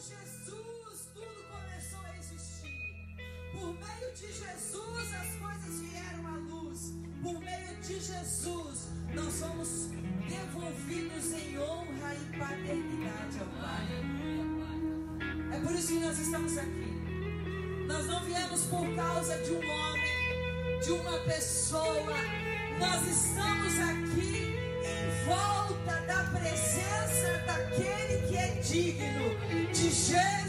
Jesus tudo começou a existir. Por meio de Jesus as coisas vieram à luz. Por meio de Jesus nós somos devolvidos em honra e paternidade ao Pai. É por isso que nós estamos aqui. Nós não viemos por causa de um homem, de uma pessoa. Nós estamos aqui em volta da presença daquele que é digno te.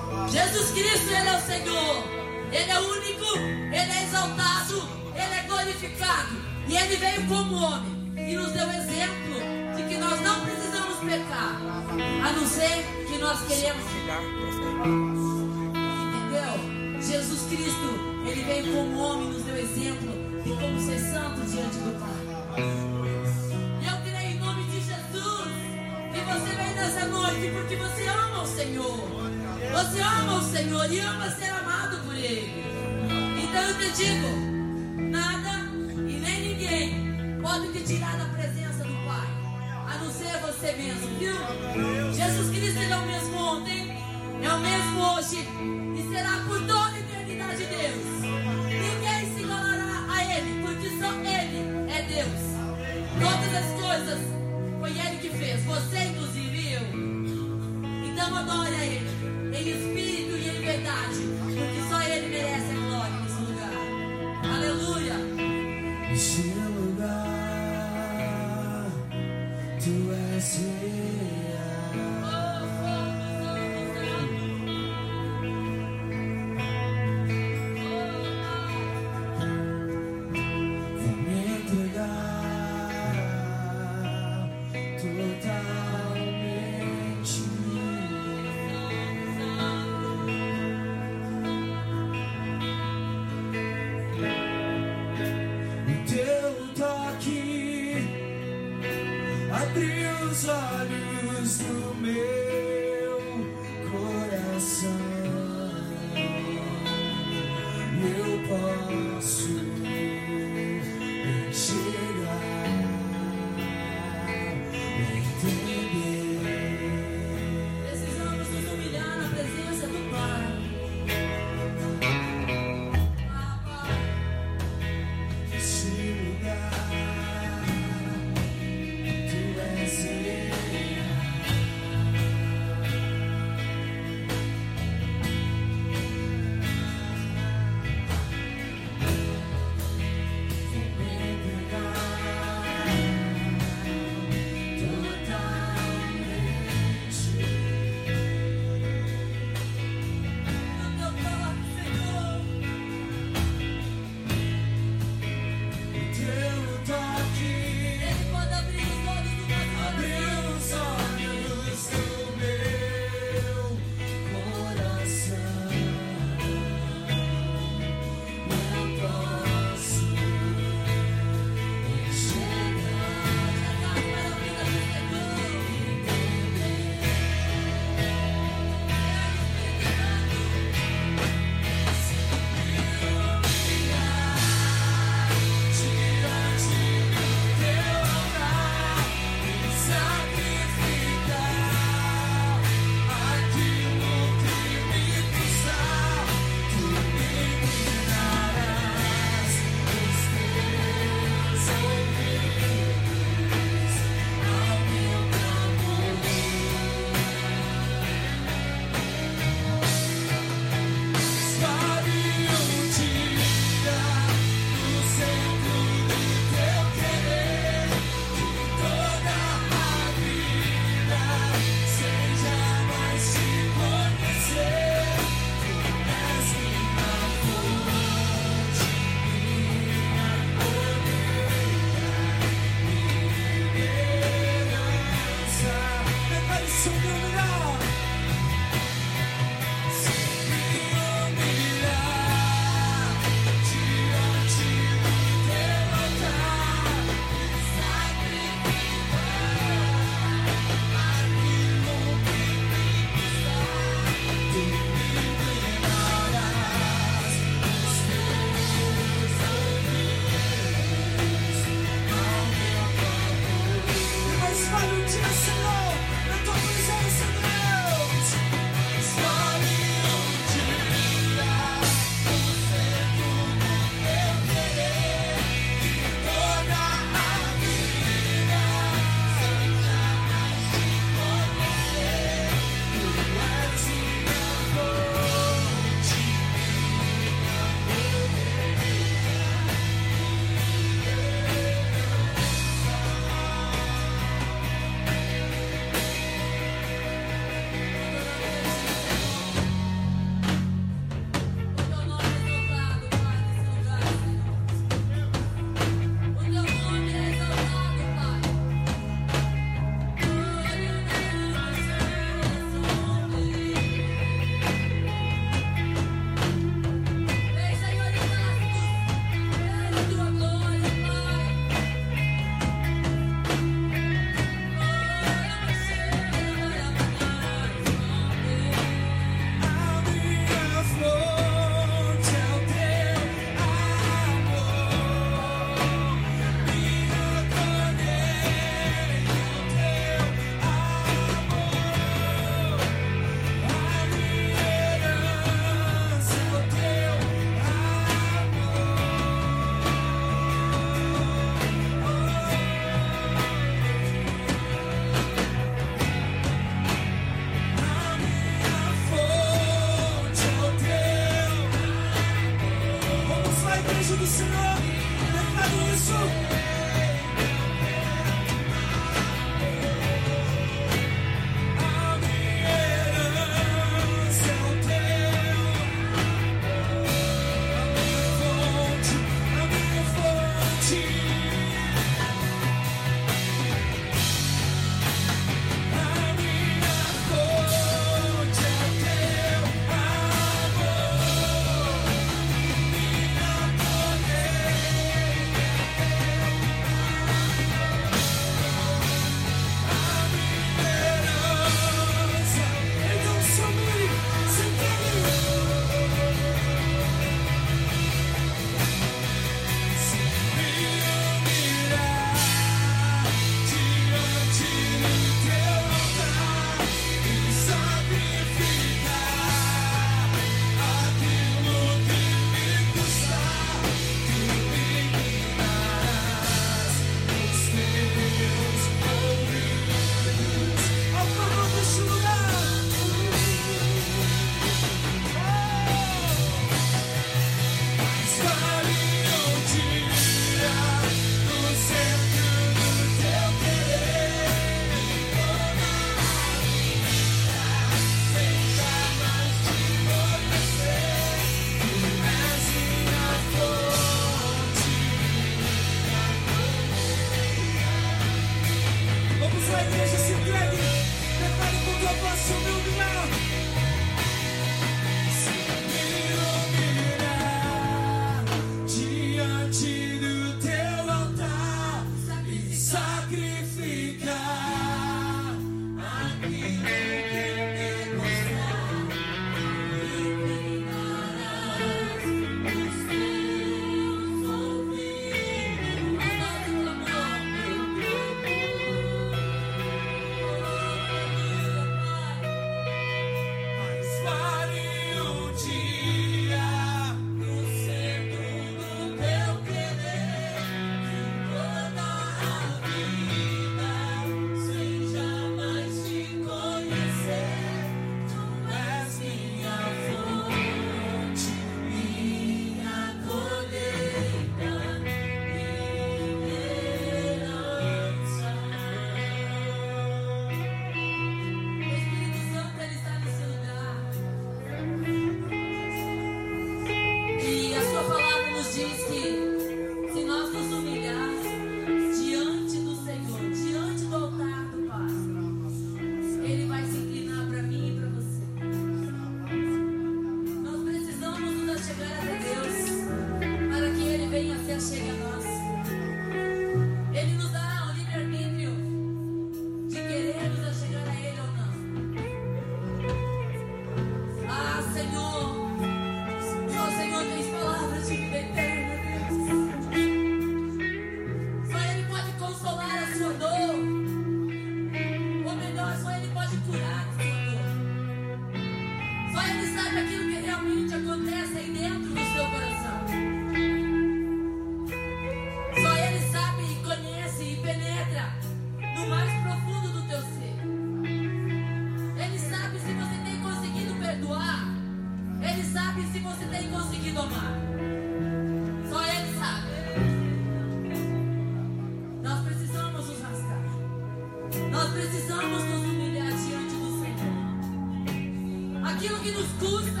aquilo que nos custa,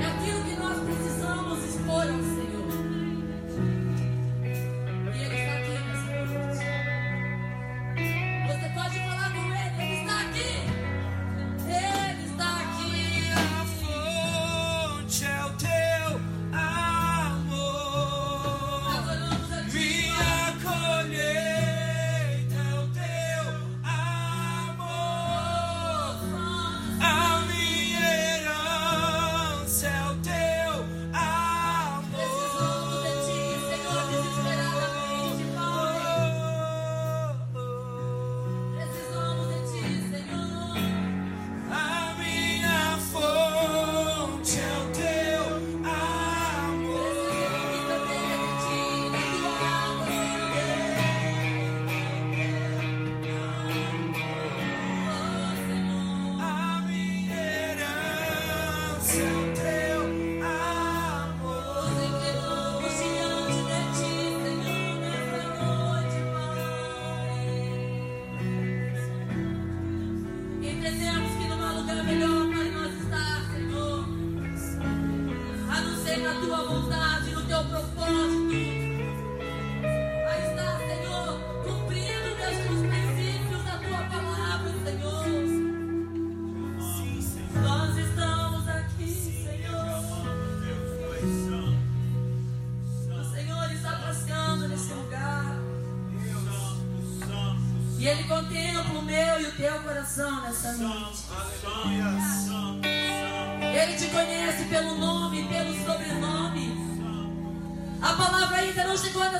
é aquilo que nós precisamos expor ao Senhor.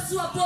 sua boca.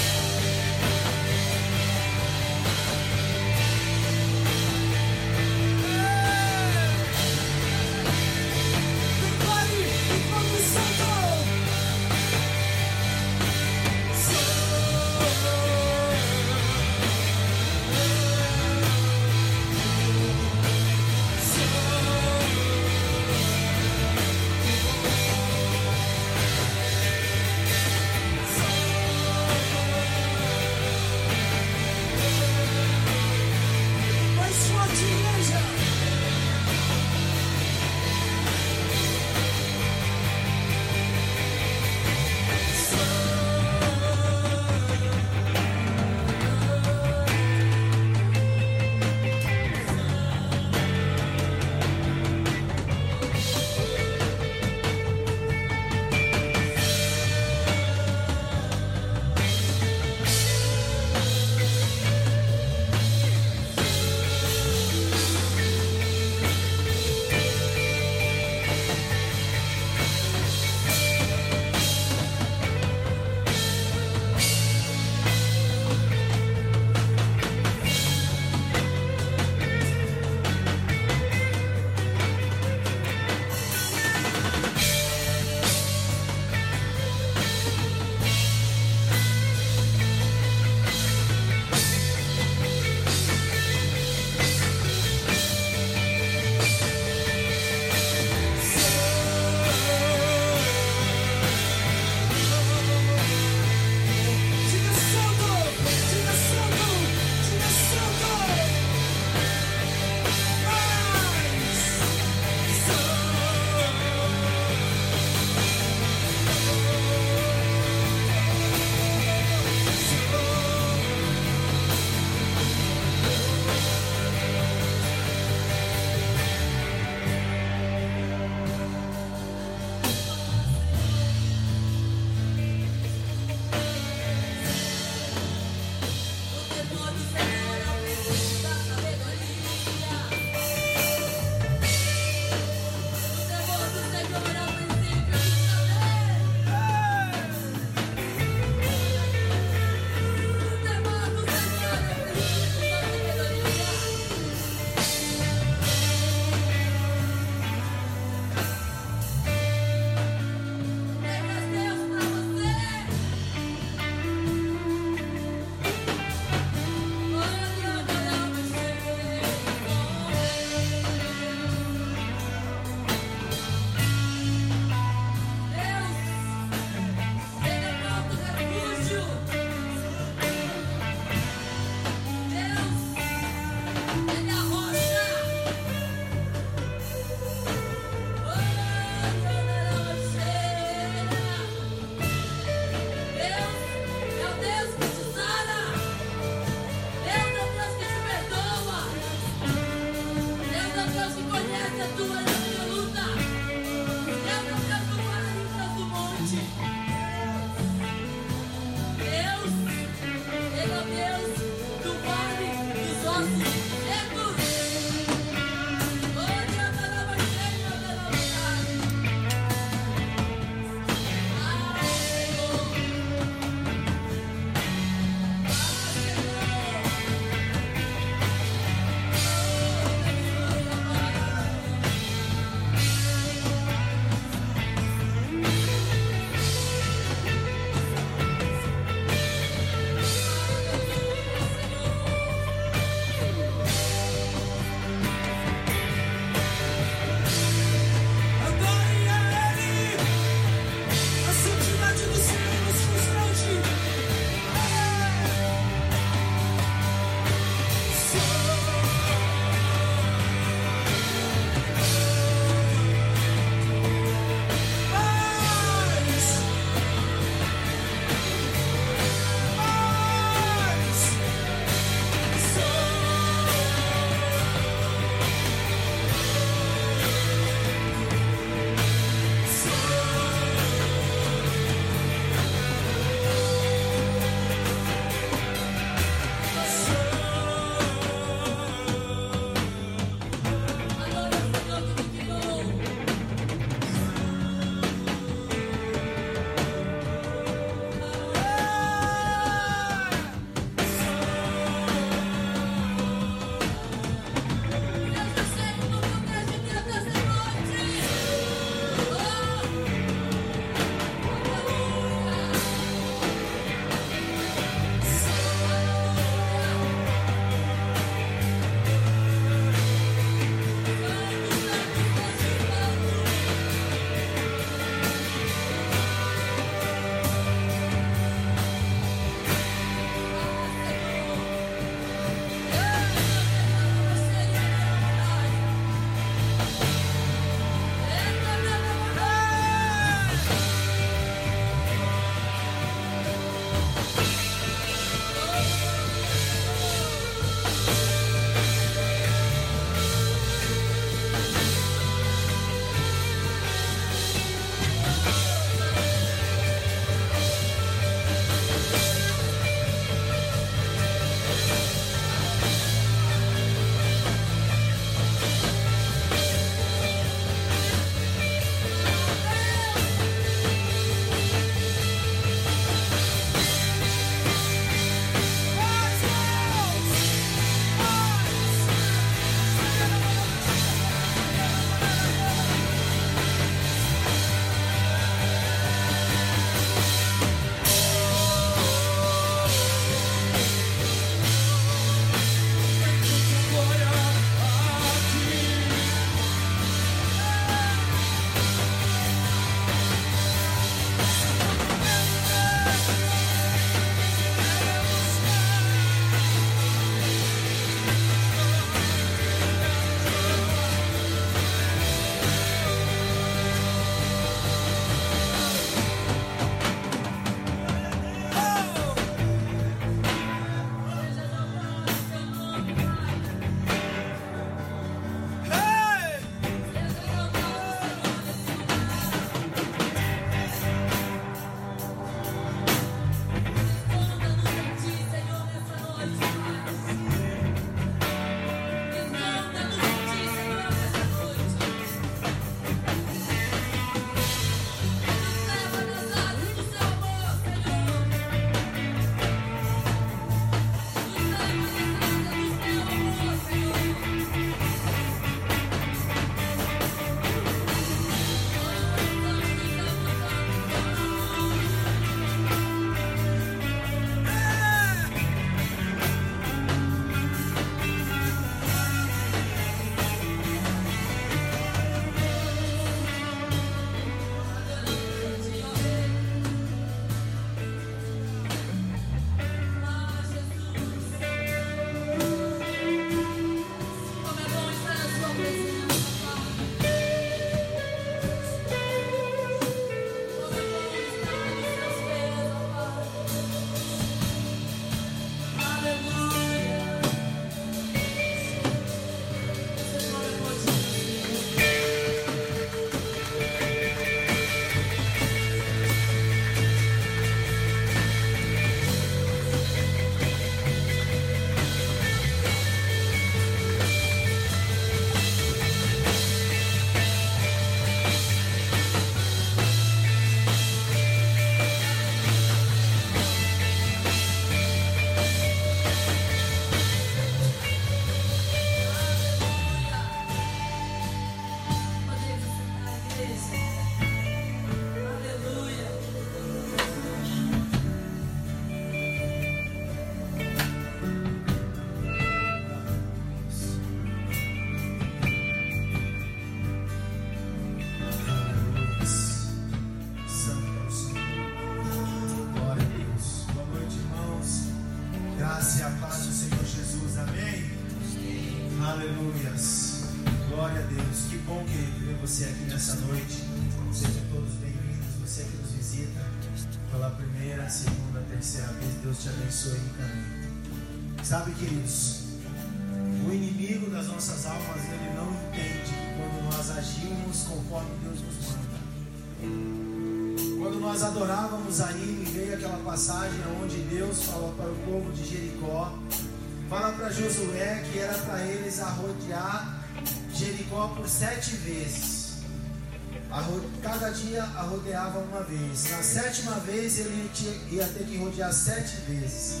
Vez ele ia ter que rodear sete vezes.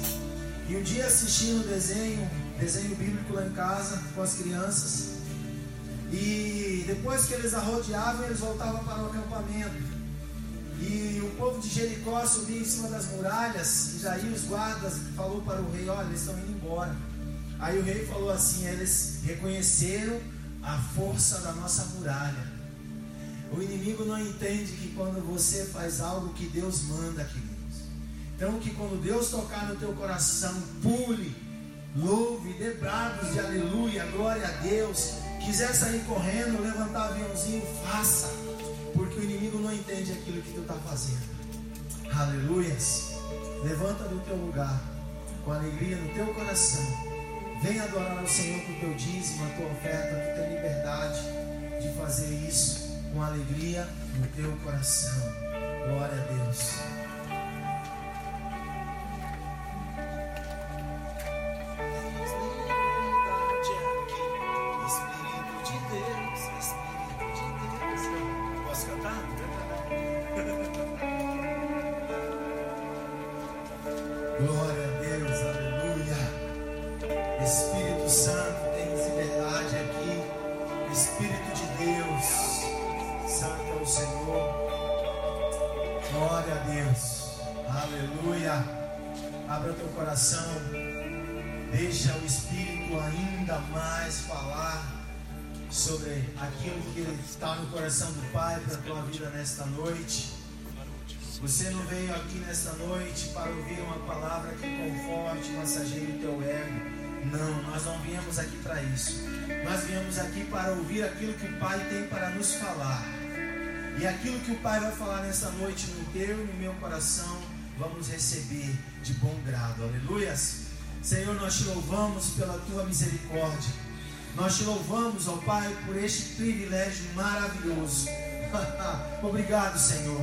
E um dia assistindo o desenho, desenho bíblico lá em casa com as crianças. E depois que eles arrodeavam, eles voltavam para o acampamento. E o povo de Jericó subia em cima das muralhas, e daí os guardas falou para o rei, olha, eles estão indo embora. Aí o rei falou assim, eles reconheceram a força da nossa muralha. O inimigo não entende que quando você faz algo que Deus manda, queridos. Então que quando Deus tocar no teu coração, pule, louve, dê brados de aleluia, glória a Deus. Quiser sair correndo, levantar aviãozinho, faça porque o inimigo não entende aquilo que tu está fazendo. Aleluias. Levanta do teu lugar, com alegria no teu coração. Venha adorar ao Senhor com o teu dízimo, a tua oferta. Tu tem liberdade de fazer isso com alegria no teu coração. Glória a Deus. Nesta noite. Você não veio aqui nesta noite para ouvir uma palavra que conforte, massageie o teu ego. Não, nós não viemos aqui para isso. Nós viemos aqui para ouvir aquilo que o Pai tem para nos falar. E aquilo que o Pai vai falar nesta noite no teu e no meu coração, vamos receber de bom grado. Aleluias. Senhor, nós te louvamos pela tua misericórdia. Nós te louvamos, ó Pai, por este privilégio maravilhoso Obrigado, Senhor.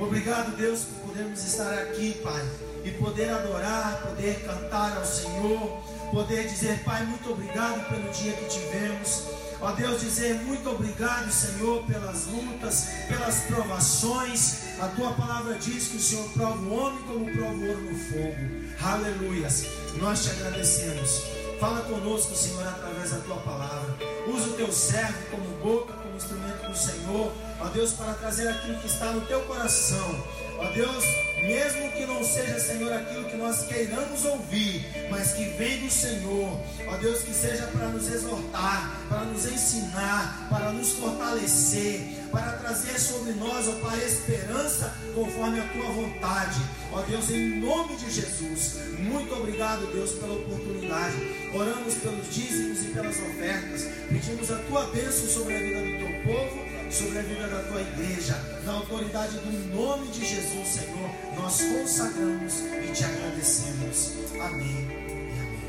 Obrigado, Deus, por podermos estar aqui, Pai. e poder adorar, poder cantar ao Senhor, poder dizer, Pai, muito obrigado pelo dia que tivemos. Ó Deus, dizer muito obrigado, Senhor, pelas lutas, pelas provações. A tua palavra diz que o Senhor prova o homem como prova o ouro no fogo. Aleluias. Nós te agradecemos. Fala conosco, Senhor, através da tua palavra. Usa o teu servo como boca, como instrumento do Senhor. Ó Deus, para trazer aquilo que está no teu coração. Ó Deus, mesmo que não seja, Senhor, aquilo que nós queiramos ouvir, mas que vem do Senhor, ó Deus, que seja para nos exortar, para nos ensinar, para nos fortalecer, para trazer sobre nós, ó Pai, esperança conforme a tua vontade, ó Deus, em nome de Jesus. Muito obrigado, Deus, pela oportunidade. Oramos pelos dízimos e pelas ofertas, pedimos a tua bênção sobre a vida do teu povo sobre a vida da tua igreja. Na autoridade do nome de Jesus, Senhor, nós consagramos e te agradecemos. Amém e amém.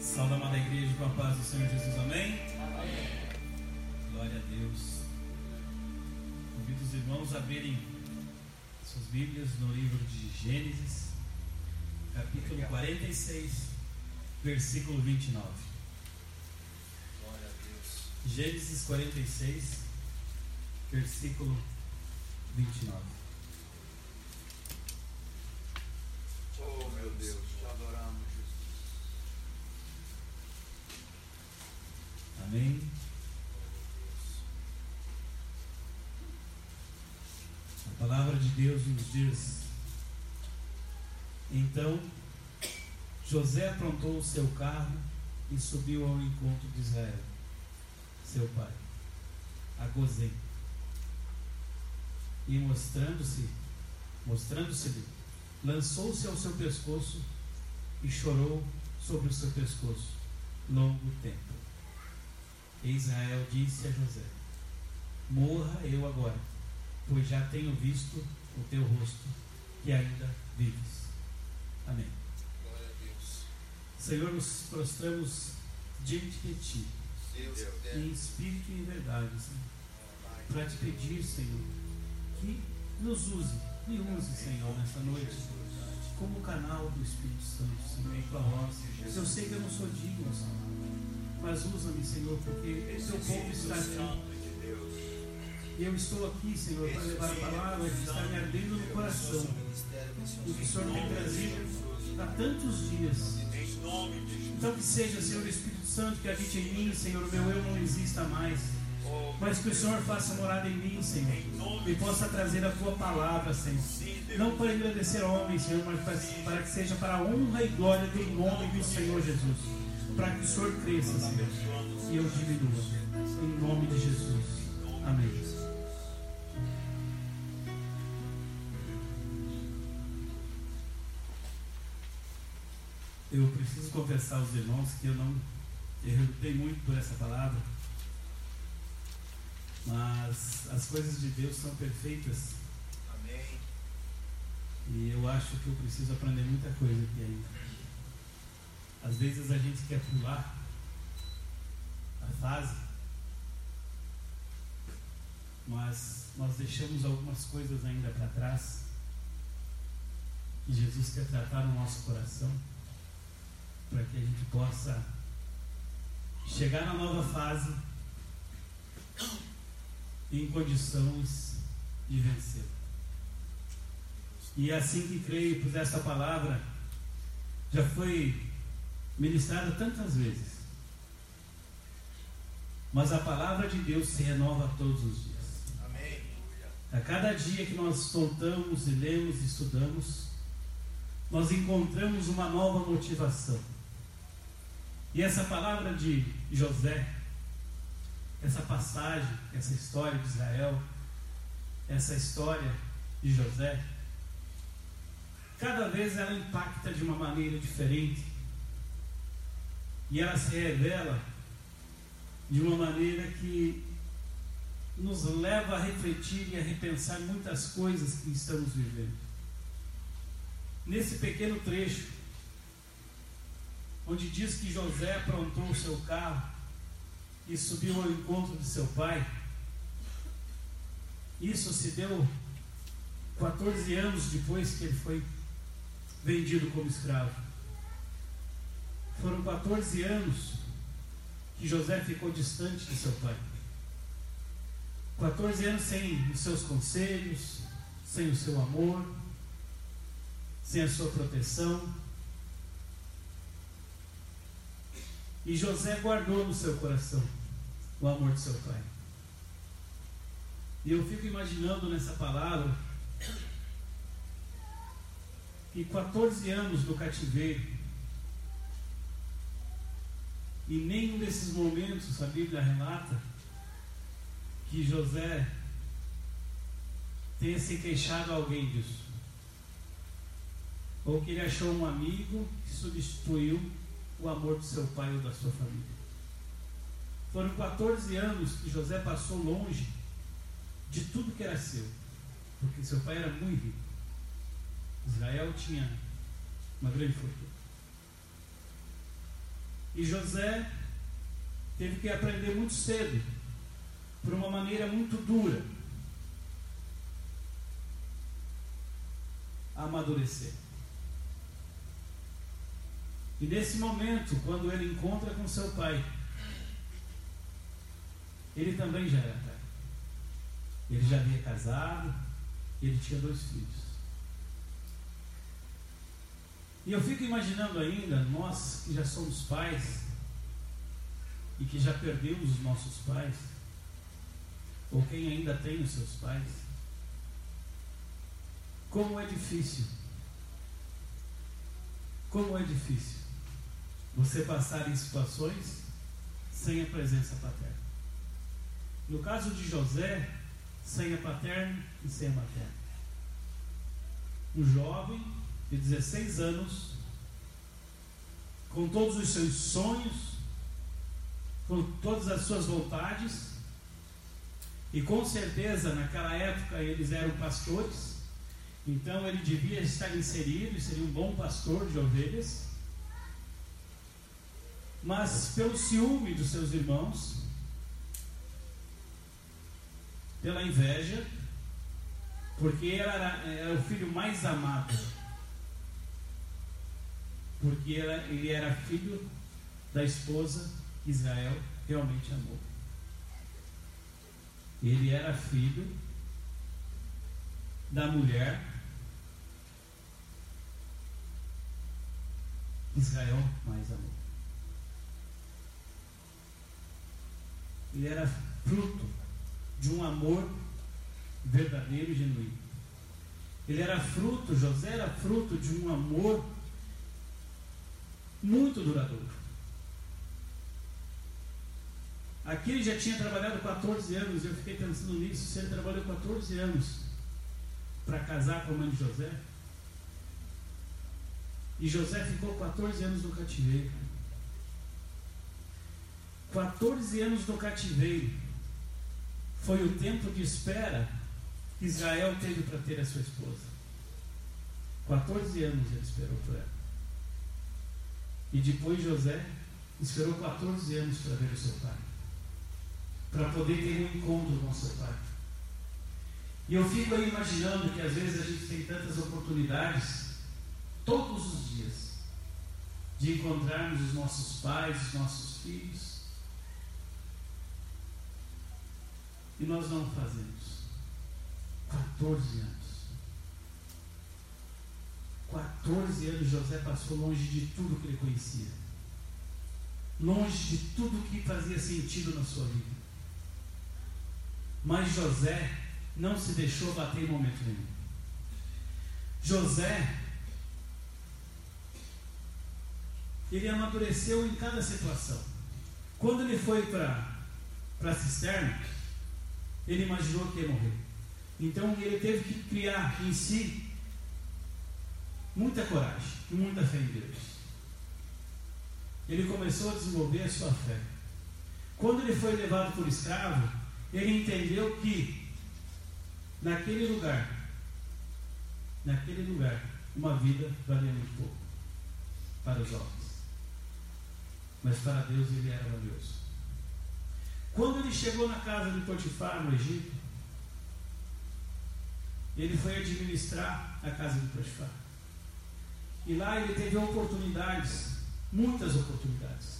Salve amada igreja com a paz do Senhor Jesus, amém? Glória a Deus. Convido os irmãos a abrirem suas Bíblias no livro de Gênesis, capítulo 46, versículo 29. Gênesis 46, versículo 29. Oh meu Deus, te adoramos, Jesus. Amém? A palavra de Deus nos diz: Então José aprontou o seu carro e subiu ao encontro de Israel, seu pai, a Gozém. E mostrando-se, mostrando-se-lhe, lançou-se ao seu pescoço e chorou sobre o seu pescoço longo tempo. E Israel disse a José: Morra eu agora, pois já tenho visto o teu rosto, que ainda vives. Amém. Glória a Deus. Senhor, nos prostramos diante de Ti, Deus em espírito e em verdade, Senhor, para te pedir, Senhor, que nos use, me use, Senhor, nessa noite, como canal do Espírito Santo, Senhor, em tua voz. Eu sei que eu não sou digno, Senhor, mas usa-me, Senhor, porque o teu povo está aqui. E eu estou aqui, Senhor, para levar a palavra que está me ardendo no coração. O que o Senhor tem trazido há tantos dias. Então que seja, Senhor Espírito Santo, que habite em mim, Senhor, meu eu não exista mais. Mas que o Senhor faça morada em mim, Senhor. E possa trazer a tua palavra, Senhor. Não para agradecer homem, Senhor, mas para que seja para a honra e glória do nome do Senhor Jesus. Para que o Senhor cresça, Senhor. E eu diminua. Em nome de Jesus. Amém. Eu preciso confessar aos irmãos que eu não eu relutei muito por essa palavra, mas as coisas de Deus são perfeitas Amém. e eu acho que eu preciso aprender muita coisa aqui ainda. Às vezes a gente quer pular a fase, mas nós deixamos algumas coisas ainda para trás que Jesus quer tratar no nosso coração para que a gente possa chegar na nova fase em condições de vencer. E assim que creio, pois esta palavra já foi ministrada tantas vezes. Mas a palavra de Deus se renova todos os dias. Amém. A cada dia que nós soltamos e lemos e estudamos, nós encontramos uma nova motivação. E essa palavra de José, essa passagem, essa história de Israel, essa história de José, cada vez ela impacta de uma maneira diferente. E ela se revela de uma maneira que nos leva a refletir e a repensar muitas coisas que estamos vivendo. Nesse pequeno trecho, onde diz que José aprontou o seu carro e subiu ao encontro de seu pai, Isso se deu 14 anos depois que ele foi vendido como escravo. Foram 14 anos que José ficou distante de seu pai. 14 anos sem os seus conselhos, sem o seu amor, sem a sua proteção. E José guardou no seu coração o amor de seu pai. E eu fico imaginando nessa palavra que 14 anos no cativeiro, e nenhum desses momentos a Bíblia relata que José tenha se queixado a alguém disso. Ou que ele achou um amigo que substituiu o amor do seu pai ou da sua família. Foram 14 anos que José passou longe de tudo que era seu, porque seu pai era muito rico. Israel tinha uma grande fortuna. E José teve que aprender muito cedo, por uma maneira muito dura, a amadurecer. E nesse momento, quando ele encontra com seu pai, ele também já era pai. Ele já havia casado, ele tinha dois filhos. E eu fico imaginando ainda, nós que já somos pais e que já perdemos os nossos pais, ou quem ainda tem os seus pais, como é difícil, como é difícil você passar em situações sem a presença paterna. No caso de José, sem a paterna e sem a materna. Um jovem de 16 anos, com todos os seus sonhos, com todas as suas vontades, e com certeza naquela época eles eram pastores, então ele devia estar inserido e seria um bom pastor de ovelhas. Mas pelo ciúme dos seus irmãos, pela inveja, porque ele era, era o filho mais amado, porque ele era filho da esposa que Israel realmente amou. Ele era filho da mulher que Israel mais amou. Ele era fruto de um amor verdadeiro e genuíno. Ele era fruto, José era fruto de um amor muito duradouro. Aqui ele já tinha trabalhado 14 anos, eu fiquei pensando nisso. Se ele trabalhou 14 anos para casar com a mãe de José, e José ficou 14 anos no cativeiro. 14 anos no cativeiro foi o tempo de espera que Israel teve para ter a sua esposa. 14 anos ele esperou por ela. E depois José esperou 14 anos para ver o seu pai. Para poder ter um encontro com seu pai. E eu fico aí imaginando que às vezes a gente tem tantas oportunidades, todos os dias, de encontrarmos os nossos pais, os nossos filhos, E nós não fazemos. 14 anos. 14 anos José passou longe de tudo que ele conhecia. Longe de tudo que fazia sentido na sua vida. Mas José não se deixou bater em momento nenhum. José, ele amadureceu em cada situação. Quando ele foi para a cisterna, ele imaginou que ia morrer. Então ele teve que criar em si muita coragem e muita fé em Deus. Ele começou a desenvolver a sua fé. Quando ele foi levado por escravo, ele entendeu que naquele lugar, naquele lugar, uma vida valia muito pouco para os homens. Mas para Deus ele era valioso. Quando ele chegou na casa de Potifar, no Egito, ele foi administrar a casa de Potifar. E lá ele teve oportunidades, muitas oportunidades.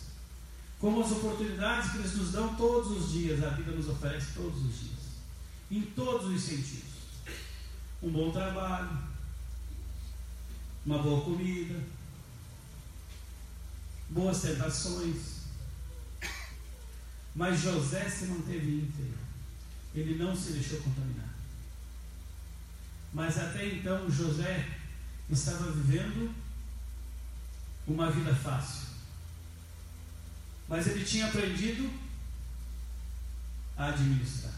Como as oportunidades que eles nos dão todos os dias, a vida nos oferece todos os dias. Em todos os sentidos. Um bom trabalho, uma boa comida, boas tentações. Mas José se manteve íntegro. Ele não se deixou contaminar. Mas até então José estava vivendo uma vida fácil. Mas ele tinha aprendido a administrar.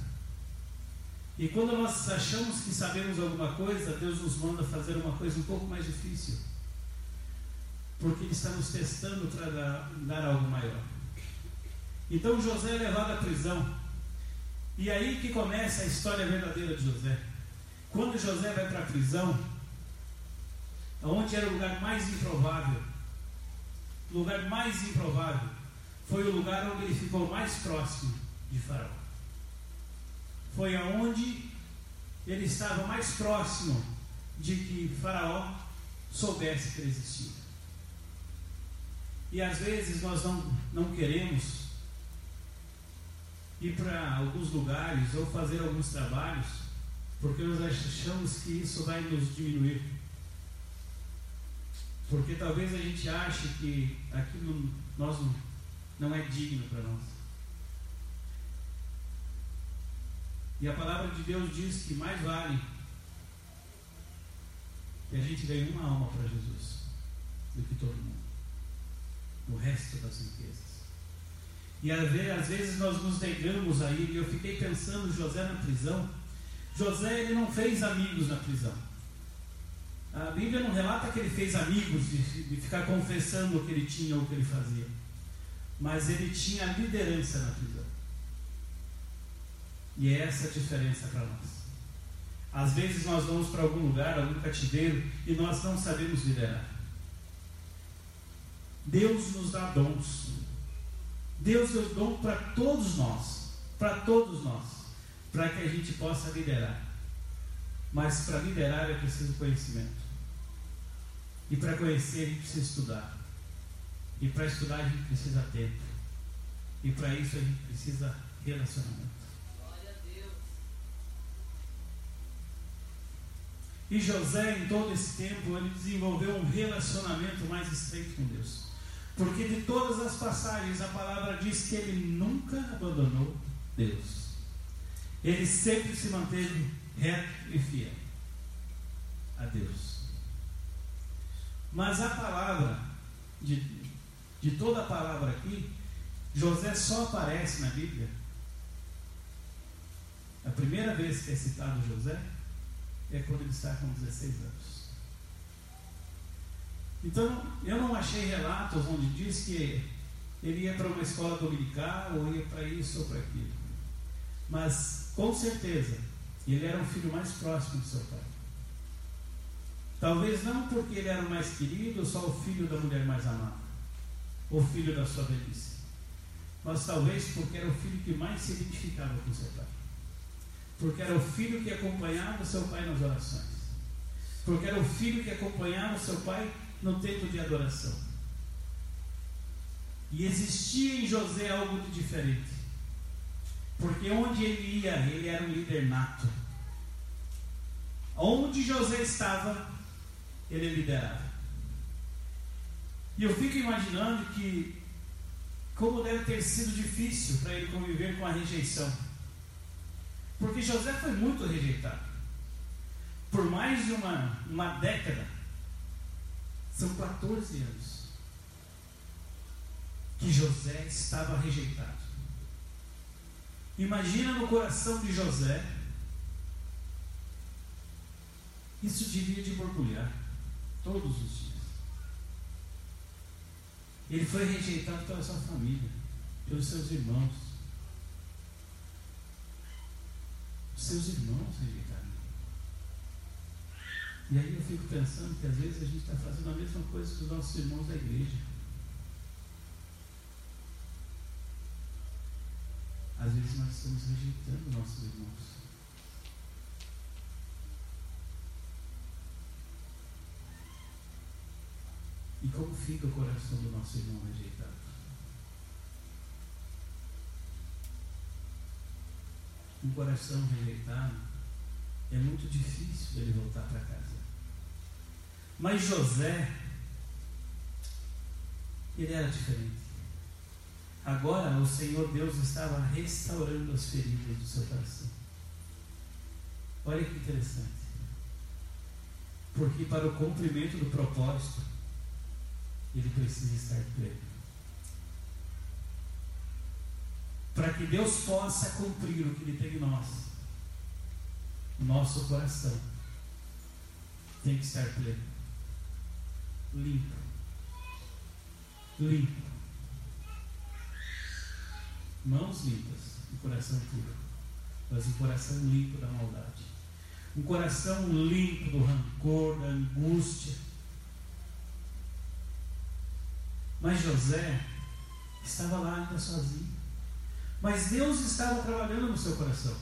E quando nós achamos que sabemos alguma coisa, Deus nos manda fazer uma coisa um pouco mais difícil. Porque Ele está nos testando para dar, dar algo maior. Então José é levado à prisão. E aí que começa a história verdadeira de José. Quando José vai para a prisão, onde era o lugar mais improvável, o lugar mais improvável, foi o lugar onde ele ficou mais próximo de Faraó. Foi aonde ele estava mais próximo de que Faraó soubesse que ele existia. E às vezes nós não, não queremos ir para alguns lugares ou fazer alguns trabalhos porque nós achamos que isso vai nos diminuir. Porque talvez a gente ache que aquilo nós não, não é digno para nós. E a palavra de Deus diz que mais vale que a gente ganhe uma alma para Jesus do que todo mundo. O resto das riquezas. E às vezes nós nos negamos a ir. E eu fiquei pensando, José na prisão. José ele não fez amigos na prisão. A Bíblia não relata que ele fez amigos de, de ficar confessando o que ele tinha ou o que ele fazia. Mas ele tinha liderança na prisão. E é essa a diferença para nós. Às vezes nós vamos para algum lugar, algum cativeiro, e nós não sabemos liderar. Deus nos dá dons. Deus deu dom para todos nós. Para todos nós. Para que a gente possa liderar. Mas para liderar é preciso conhecimento. E para conhecer a gente precisa estudar. E para estudar a gente precisa tempo. E para isso a gente precisa relacionamento. Glória a Deus. E José, em todo esse tempo, ele desenvolveu um relacionamento mais estreito com Deus. Porque de todas as passagens, a palavra diz que ele nunca abandonou Deus. Ele sempre se manteve reto e fiel a Deus. Mas a palavra, de, de toda a palavra aqui, José só aparece na Bíblia. A primeira vez que é citado José é quando ele está com 16 anos. Então, eu não achei relatos onde diz que ele ia para uma escola dominical ou ia para isso ou para aquilo. Mas, com certeza, ele era o filho mais próximo de seu pai. Talvez não porque ele era o mais querido, só o filho da mulher mais amada, ou filho da sua velhice, mas talvez porque era o filho que mais se identificava com seu pai, porque era o filho que acompanhava seu pai nas orações, porque era o filho que acompanhava seu pai no tempo de adoração. E existia em José algo de diferente, porque onde ele ia, ele era um líder nato. Onde José estava, ele liderava. E eu fico imaginando que como deve ter sido difícil para ele conviver com a rejeição. Porque José foi muito rejeitado. Por mais de uma, uma década, são 14 anos, que José estava rejeitado. Imagina no coração de José, isso devia de borbulhar todos os dias. Ele foi rejeitado pela sua família, pelos seus irmãos. Os seus irmãos rejeitaram. E aí eu fico pensando que às vezes a gente está fazendo a mesma coisa que os nossos irmãos da igreja. Às vezes nós estamos rejeitando nossos irmãos. E como fica o coração do nosso irmão rejeitado? Um coração rejeitado é muito difícil ele voltar para casa. Mas José, ele era diferente. Agora o Senhor Deus estava restaurando as feridas do seu coração. Olha que interessante. Porque para o cumprimento do propósito, ele precisa estar pleno. Para que Deus possa cumprir o que Ele tem em nós, nosso coração tem que estar pleno, limpo, limpo, mãos limpas e coração puro, mas um coração limpo da maldade, um coração limpo do rancor, da angústia. Mas José estava lá ainda sozinho. Mas Deus estava trabalhando no seu coração.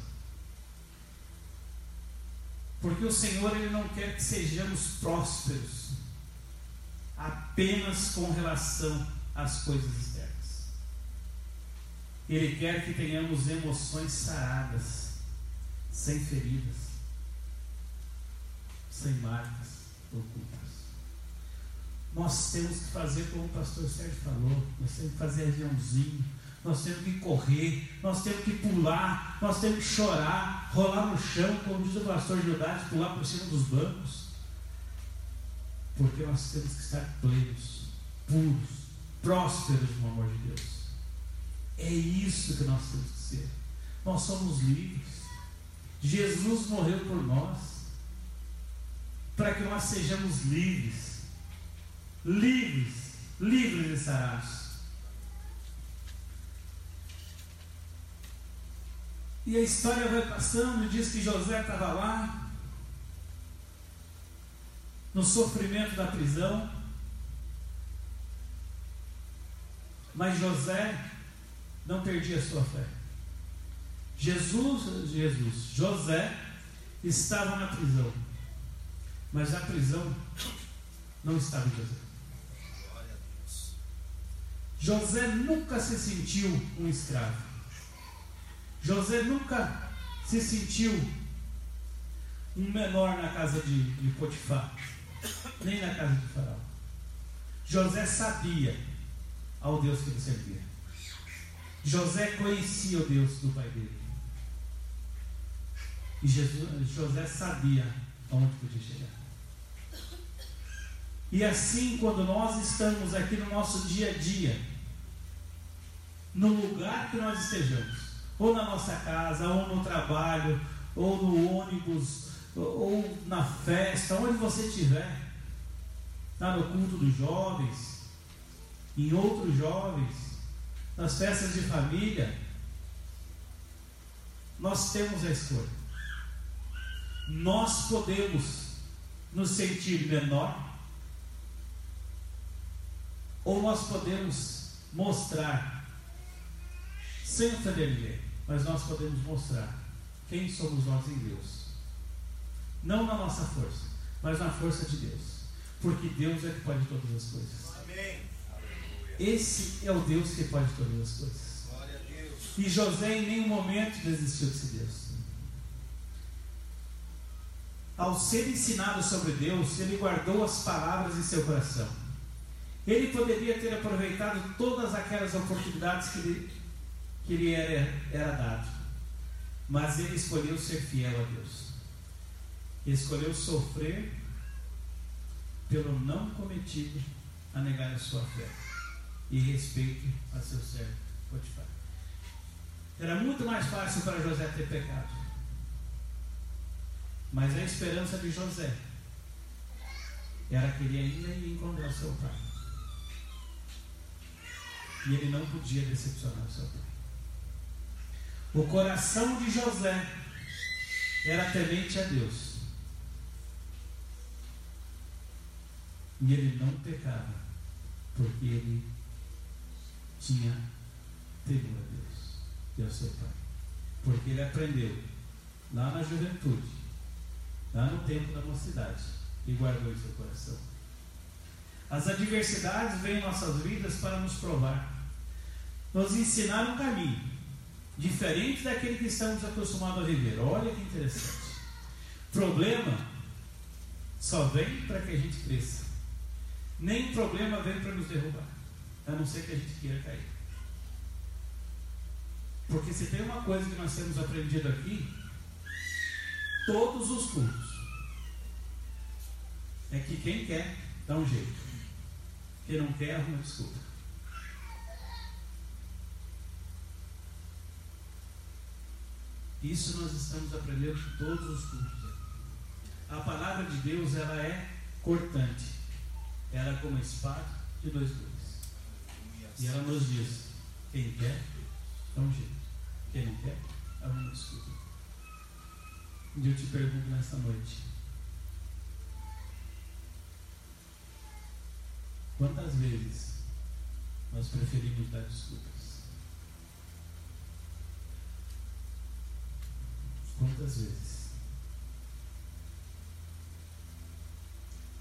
Porque o Senhor ele não quer que sejamos prósperos apenas com relação às coisas externas. Ele quer que tenhamos emoções saradas, sem feridas, sem marcas ocultas. Nós temos que fazer como o pastor Sérgio falou, nós temos que fazer aviãozinho, nós temos que correr, nós temos que pular, nós temos que chorar, rolar no chão, como diz o pastor Gildade, pular por cima dos bancos. Porque nós temos que estar plenos, puros, prósperos no amor de Deus. É isso que nós temos que ser. Nós somos livres. Jesus morreu por nós, para que nós sejamos livres. Livres, livres e sarados. E a história vai passando diz que José estava lá, no sofrimento da prisão. Mas José não perdia sua fé. Jesus, Jesus, José estava na prisão, mas a prisão não estava em José. José nunca se sentiu um escravo. José nunca se sentiu um menor na casa de, de Potifar, nem na casa de Faraó. José sabia ao Deus que ele servia. José conhecia o Deus do pai dele. E Jesus, José sabia aonde podia chegar. E assim, quando nós estamos aqui no nosso dia a dia, no lugar que nós estejamos, ou na nossa casa, ou no trabalho, ou no ônibus, ou na festa, onde você estiver, está no culto dos jovens, em outros jovens, nas festas de família, nós temos a escolha. Nós podemos nos sentir menor, ou nós podemos mostrar, sem ofender ninguém, mas nós podemos mostrar quem somos nós em Deus. Não na nossa força, mas na força de Deus. Porque Deus é que pode todas as coisas. Amém. Esse é o Deus que pode todas as coisas. E José em nenhum momento desistiu desse Deus. Ao ser ensinado sobre Deus, ele guardou as palavras em seu coração. Ele poderia ter aproveitado todas aquelas oportunidades que lhe, que lhe era, era dado. Mas ele escolheu ser fiel a Deus. Escolheu sofrer pelo não cometido a negar a sua fé e respeito a seu servo Potifar. Era muito mais fácil para José ter pecado. Mas a esperança de José era que ele ainda ia encontrar seu pai. E ele não podia decepcionar o seu pai. O coração de José era temente a Deus. E ele não pecava, porque ele tinha temor a Deus e ao seu pai. Porque ele aprendeu lá na juventude, lá no tempo da mocidade, e guardou em seu coração. As adversidades vêm em nossas vidas para nos provar, nos ensinar um caminho diferente daquele que estamos acostumados a viver. Olha que interessante. Problema só vem para que a gente cresça. Nem problema vem para nos derrubar, a não ser que a gente queira cair. Porque se tem uma coisa que nós temos aprendido aqui, todos os cultos, é que quem quer dá um jeito. Quem não quer, arruma desculpa. Isso nós estamos aprendendo todos os cultos. A palavra de Deus ela é cortante. Ela é como espada de dois gumes. E ela nos diz: quem quer, dá um jeito. Quem não quer, arruma desculpa. E eu te pergunto nesta noite: quantas vezes nós preferimos dar desculpas? Quantas vezes?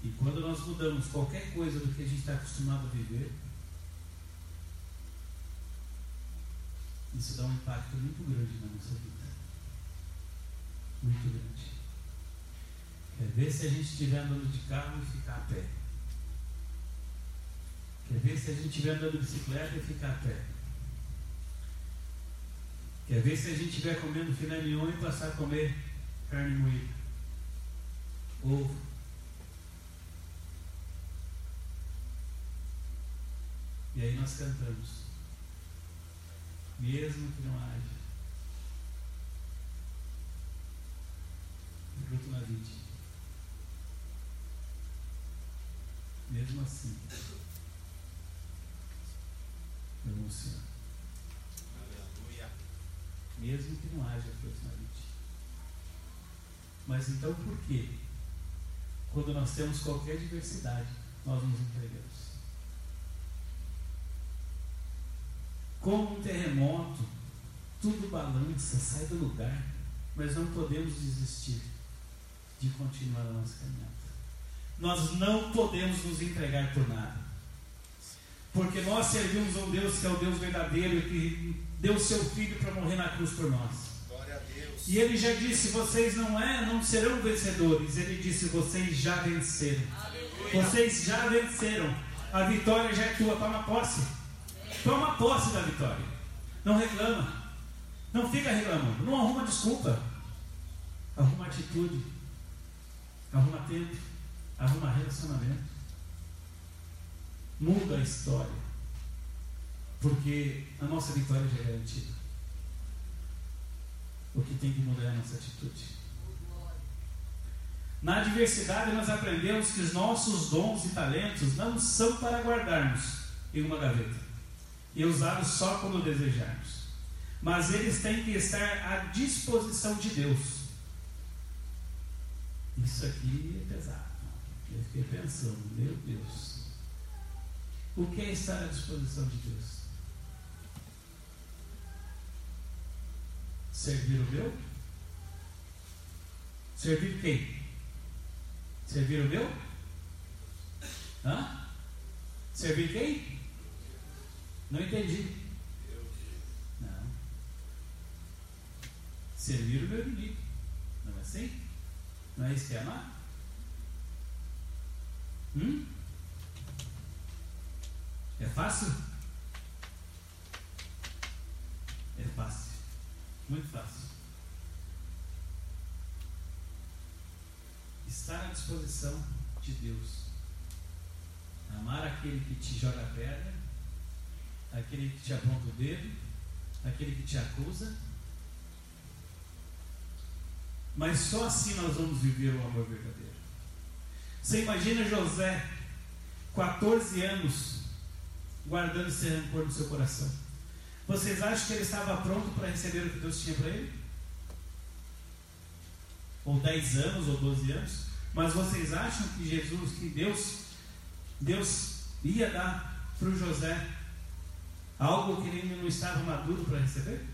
E quando nós mudamos qualquer coisa do que a gente está acostumado a viver, isso dá um impacto muito grande na nossa vida. Muito grande. Quer ver se a gente estiver andando de carro e ficar a pé. Quer ver se a gente estiver andando de bicicleta e ficar a pé. Quer ver se a gente estiver comendo filé mignon e passar a comer carne moída. Ovo. E aí nós cantamos. Mesmo que não haja. Fruto na vide. Mesmo assim. Eu vou Senhor. Aleluia. Mesmo que não haja fruto na vide. Mas então por que? Quando nós temos qualquer diversidade, nós nos entregamos. Como um terremoto, tudo balança, sai do lugar, mas não podemos desistir de continuar a nossa caminhada. Nós não podemos nos entregar por nada. Porque nós servimos um Deus que é o Deus verdadeiro e que deu seu filho para morrer na cruz por nós. Glória a Deus. E ele já disse: vocês não é, não serão vencedores. Ele disse: vocês já venceram. Vocês já venceram. A vitória já é tua. Toma posse. Toma posse da vitória. Não reclama. Não fica reclamando. Não arruma desculpa. Arruma atitude. Arruma tempo. Arruma relacionamento. Muda a história. Porque a nossa vitória já é garantida. O que tem que mudar é a nossa atitude. Na adversidade, nós aprendemos que os nossos dons e talentos não são para guardarmos em uma gaveta e usá-los só quando desejarmos, mas eles têm que estar à disposição de Deus. Isso aqui é pesado. Eu fiquei pensando, meu Deus, o que é estar à disposição de Deus? Servir o meu? Servir quem? Servir o meu? Hã? Servir quem? Não entendi. Não. Servir o meu inimigo. Não é assim? Não é isso que é amar? Hum? É fácil? É fácil. Muito fácil. Estar à disposição de Deus. Amar aquele que te joga pedra, aquele que te aponta o dedo, aquele que te acusa. Mas só assim nós vamos viver o amor verdadeiro. Você imagina José, 14 anos, guardando esse rancor no seu coração. Vocês acham que ele estava pronto para receber o que Deus tinha para ele? Ou 10 anos, ou 12 anos? Mas vocês acham que Jesus, que Deus, Deus ia dar para o José algo que ele não estava maduro para receber?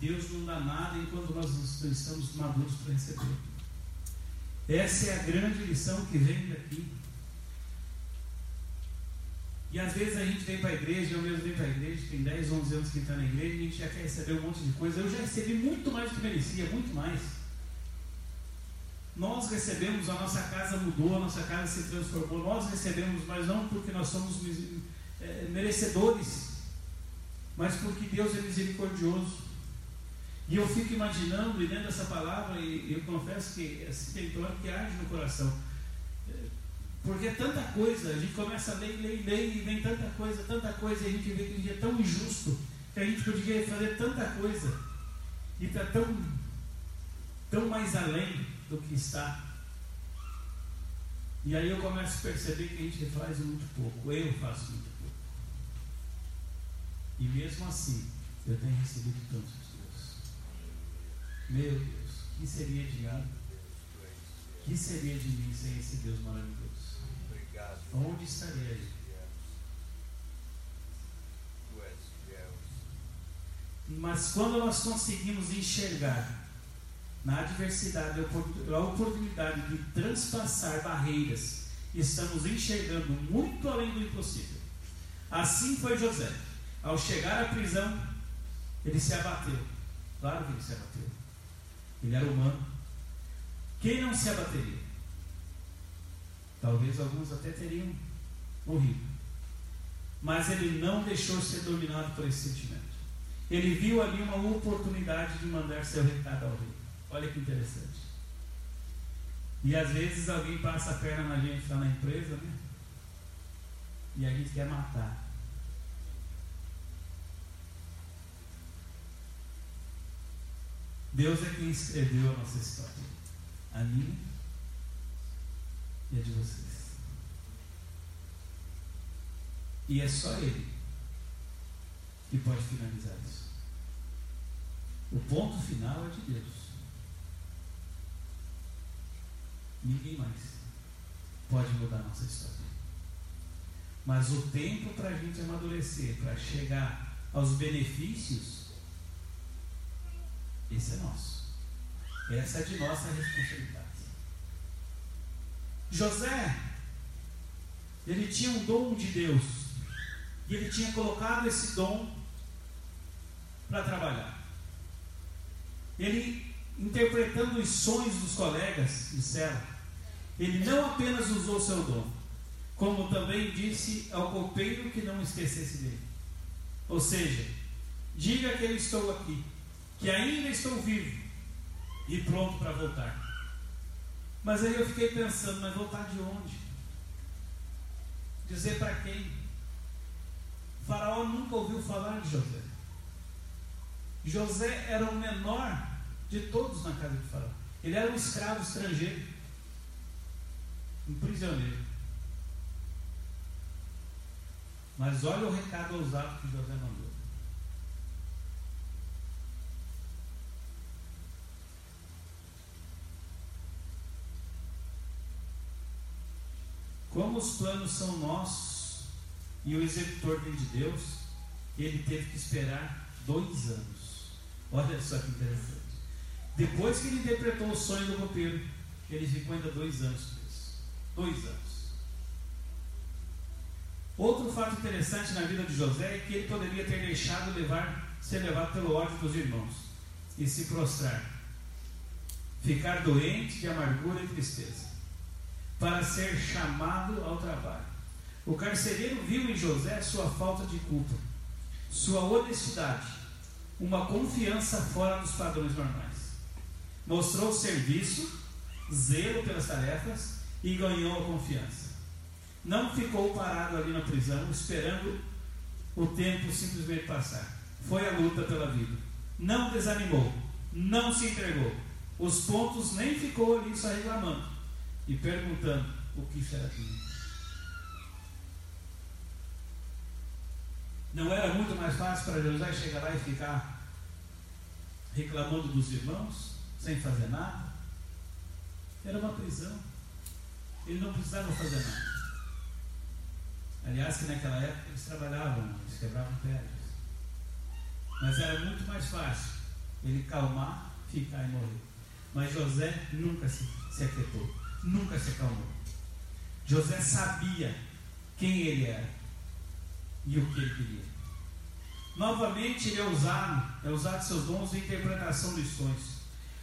Deus não dá nada enquanto nós não estamos maduros para receber. Essa é a grande lição que vem daqui. E às vezes a gente vem para a igreja, eu mesmo venho para a igreja, tem 10, 11 anos que está na igreja, a gente já quer receber um monte de coisa. Eu já recebi muito mais do que merecia, muito mais. Nós recebemos, a nossa casa mudou, a nossa casa se transformou. Nós recebemos, mas não porque nós somos é, merecedores, mas porque Deus é misericordioso. E eu fico imaginando, e lendo essa palavra, e eu confesso que assim, tem torno que age no coração. Porque é tanta coisa, a gente começa a ler, ler, ler, e vem tanta coisa, tanta coisa, e a gente vê que é tão injusto, que a gente poderia fazer tanta coisa, e está tão, tão mais além do que está. E aí eu começo a perceber que a gente faz muito pouco, eu faço muito pouco. E mesmo assim, eu tenho recebido tantos Deus. Meu Deus, que seria de diabo? que seria de mim sem esse Deus maravilhoso? Obrigado. Onde és fiel. Mas quando nós conseguimos enxergar na adversidade a oportunidade de transpassar barreiras, estamos enxergando muito além do impossível. Assim foi José. Ao chegar à prisão, ele se abateu. Claro que ele se abateu. Ele era humano. Quem não se abateria? Talvez alguns até teriam morrido. Mas ele não deixou ser dominado por esse sentimento. Ele viu ali uma oportunidade de mandar seu recado ao rei. Olha que interessante. E às vezes alguém passa a perna na gente lá na empresa, né? E a gente quer matar. Deus é quem escreveu a nossa história. A minha e a de vocês. E é só Ele que pode finalizar isso. O ponto final é de Deus. Ninguém mais pode mudar a nossa história. Mas o tempo para a gente amadurecer, para chegar aos benefícios, esse é nosso. Essa é de nossa responsabilidade. José, ele tinha um dom de Deus. E ele tinha colocado esse dom para trabalhar. Ele, interpretando os sonhos dos colegas de cela, ele não apenas usou seu dom, como também disse ao copeiro que não esquecesse dele. Ou seja, diga que eu estou aqui, que ainda estou vivo e pronto para voltar. Mas aí eu fiquei pensando, mas voltar de onde? Dizer para quem? Faraó nunca ouviu falar de José. José era o menor de todos na casa de faraó. Ele era um escravo estrangeiro um prisioneiro. Mas olha o recado ousado que José mandou. Como os planos são nossos e o executor vem de Deus, ele teve que esperar dois anos. Olha só que interessante. Depois que ele interpretou o sonho do roupeiro, ele ficou ainda dois anos Dois anos. Outro fato interessante na vida de José é que ele poderia ter deixado levar, ser levado pelo ódio dos irmãos e se prostrar, ficar doente de amargura e tristeza, para ser chamado ao trabalho. O carcereiro viu em José sua falta de culpa, sua honestidade, uma confiança fora dos padrões normais. Mostrou serviço, zelo pelas tarefas e ganhou a confiança. Não ficou parado ali na prisão, esperando o tempo simplesmente passar. Foi a luta pela vida. Não desanimou, não se entregou. Os pontos nem ficou ali só reclamando e perguntando o que será de Não era muito mais fácil para José chegar lá e ficar reclamando dos irmãos, sem fazer nada? Era uma prisão. Ele não precisava fazer nada. Aliás, que naquela época eles trabalhavam, eles quebravam pedras. Mas era muito mais fácil ele calmar, ficar e morrer. Mas José nunca se, se nunca se acalmou. José sabia quem ele era e o que ele queria. Novamente ele é usado, é usado seus dons de interpretação de sonhos.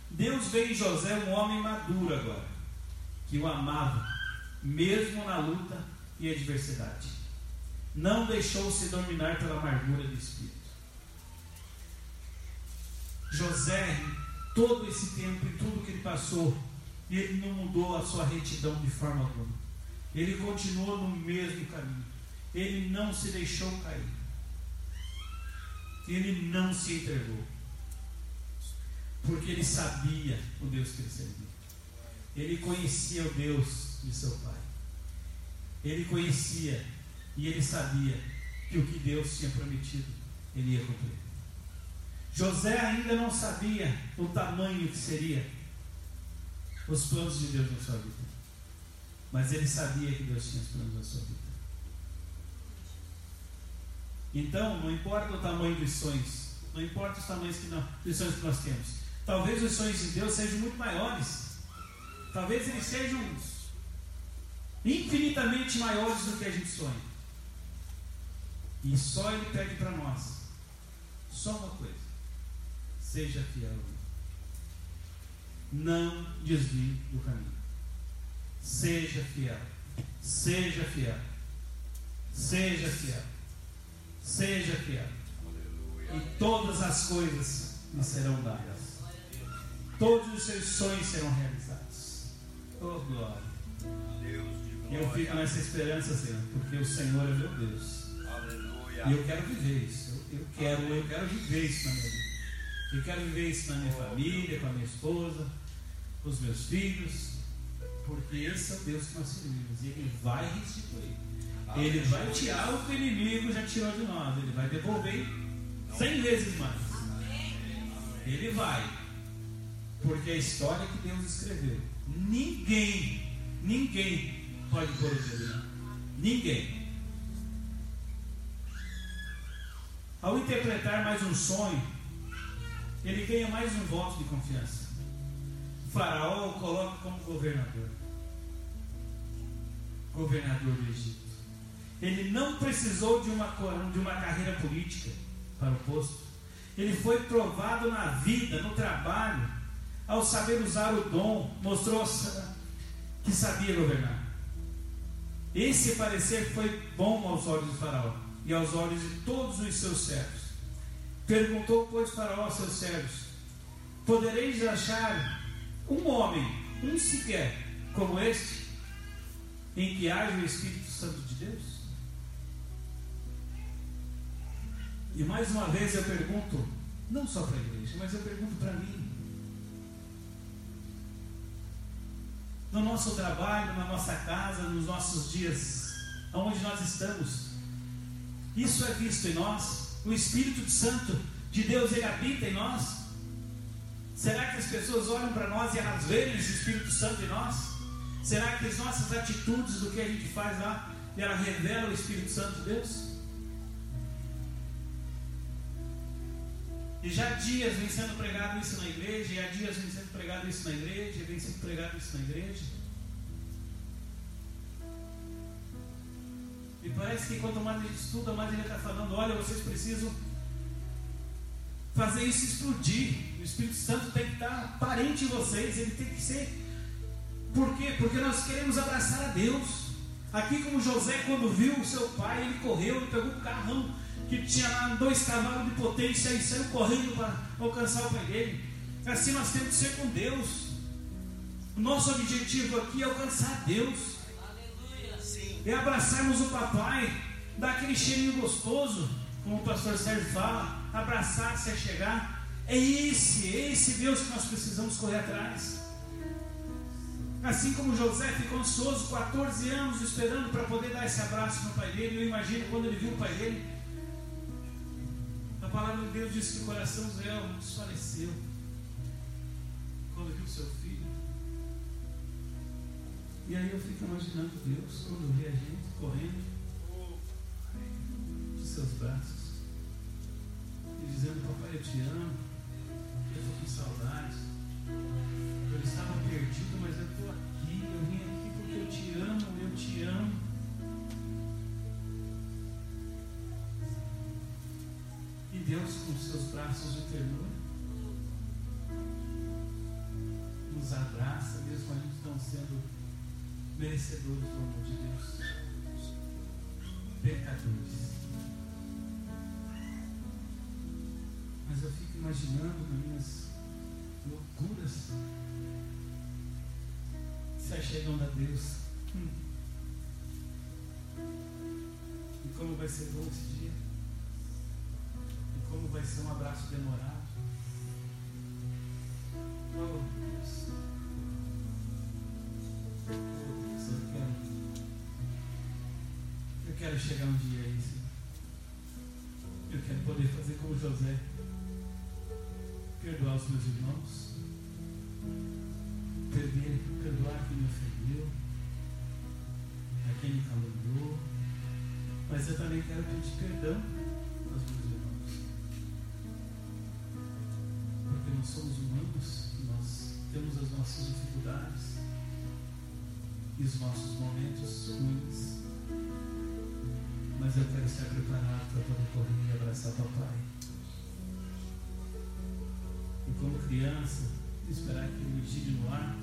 Deus vê em José um homem maduro agora, que o amava, mesmo na luta e adversidade. Não deixou-se dominar pela amargura do espírito. José, todo esse tempo e tudo que ele passou, ele não mudou a sua retidão de forma alguma. Ele continuou no mesmo caminho. Ele não se deixou cair. Ele não se entregou. Porque ele sabia o Deus que ele servia. Ele conhecia o Deus de seu pai. Ele conhecia e ele sabia que o que Deus tinha prometido, ele ia cumprir. José ainda não sabia o tamanho que seria os planos de Deus na sua vida. Mas ele sabia que Deus tinha os planos na sua vida. Então, não importa o tamanho dos sonhos, não importa os tamanhos que nós, dos sonhos que nós temos. Talvez os sonhos de Deus sejam muito maiores. Talvez eles sejam infinitamente maiores do que a gente sonha. E só Ele pede para nós só uma coisa: seja fiel. Não desvie do caminho. Seja fiel. Seja fiel. Seja fiel. Seja fiel. E todas as coisas lhe serão dadas. Todos os seus sonhos serão realizados. Oh glória. Eu fico nessa esperança, Senhor, porque o Senhor é meu Deus. E eu quero viver isso. Eu, eu quero, eu quero viver isso na minha vida. Eu quero viver isso na minha família, com a minha esposa, com os meus filhos, porque esse é o Deus que nós servimos. E Ele vai restituir. Ele vai tirar o que o inimigo já tirou de nós. Ele vai devolver cem vezes mais. Ele vai. Porque a história que Deus escreveu, ninguém, ninguém pode pôr o dedo. Ninguém. Ao interpretar mais um sonho, ele ganha mais um voto de confiança. O faraó o coloca como governador. Governador do Egito. Ele não precisou de uma, de uma carreira política para o posto. Ele foi provado na vida, no trabalho, ao saber usar o dom, mostrou que sabia governar. Esse parecer foi bom aos olhos do faraó e aos olhos de todos os seus servos. Perguntou, pois, Faraó aos seus servos: Podereis achar um homem, um sequer, como este, em que haja o Espírito Santo de Deus? E mais uma vez eu pergunto, não só para a igreja, mas eu pergunto para mim. No nosso trabalho, na nossa casa, nos nossos dias, aonde nós estamos, isso é visto em nós? O Espírito Santo de Deus, ele habita em nós? Será que as pessoas olham para nós e elas veem esse Espírito Santo em nós? Será que as nossas atitudes do que a gente faz lá, ela revela o Espírito Santo de Deus? E já há dias vem sendo pregado isso na igreja, e há dias vem sendo pregado isso na igreja, e vem sendo pregado isso na igreja. E parece que quanto mais a gente estuda, mais ele está falando: olha, vocês precisam fazer isso explodir. O Espírito Santo tem que estar parente em vocês, ele tem que ser. Por quê? Porque nós queremos abraçar a Deus. Aqui, como José, quando viu o seu pai, ele correu, ele pegou um carrão que tinha lá dois cavalos de potência e saiu correndo para alcançar o pai dele. Assim nós temos que ser com Deus. O nosso objetivo aqui é alcançar Deus é abraçarmos o papai, dar aquele cheirinho gostoso, como o pastor Sérgio fala, abraçar, se chegar. É esse, é esse Deus que nós precisamos correr atrás. Assim como José ficou ansioso 14 anos esperando para poder dar esse abraço no pai dele, eu imagino quando ele viu o pai dele. Palavra de Deus diz que o coração de Israel desfaleceu quando viu seu filho. E aí eu fico imaginando Deus quando vê a gente correndo de seus braços e dizendo, papai, eu te amo, eu estou com saudades. Eu estava perdido, mas eu estou aqui, eu vim seus braços de ternura. Nos abraça, mesmo a gente não sendo merecedores do amor de Deus. Pecadores. Mas eu fico imaginando minhas loucuras se achegando a Deus. Hum. E como vai ser bom como vai ser um abraço demorado? Oh, Deus. Oh, Deus, eu quero. Eu quero chegar um dia aí, Senhor. Eu quero poder fazer como José. Perdoar os meus irmãos. Perder, perdoar quem me ofendeu. A quem me caluniou. Mas eu também quero pedir perdão nós somos humanos, nós temos as nossas dificuldades e os nossos momentos ruins. Mas eu quero estar preparado para poder correr e abraçar papai. E como criança, esperar que ele me gire no ar.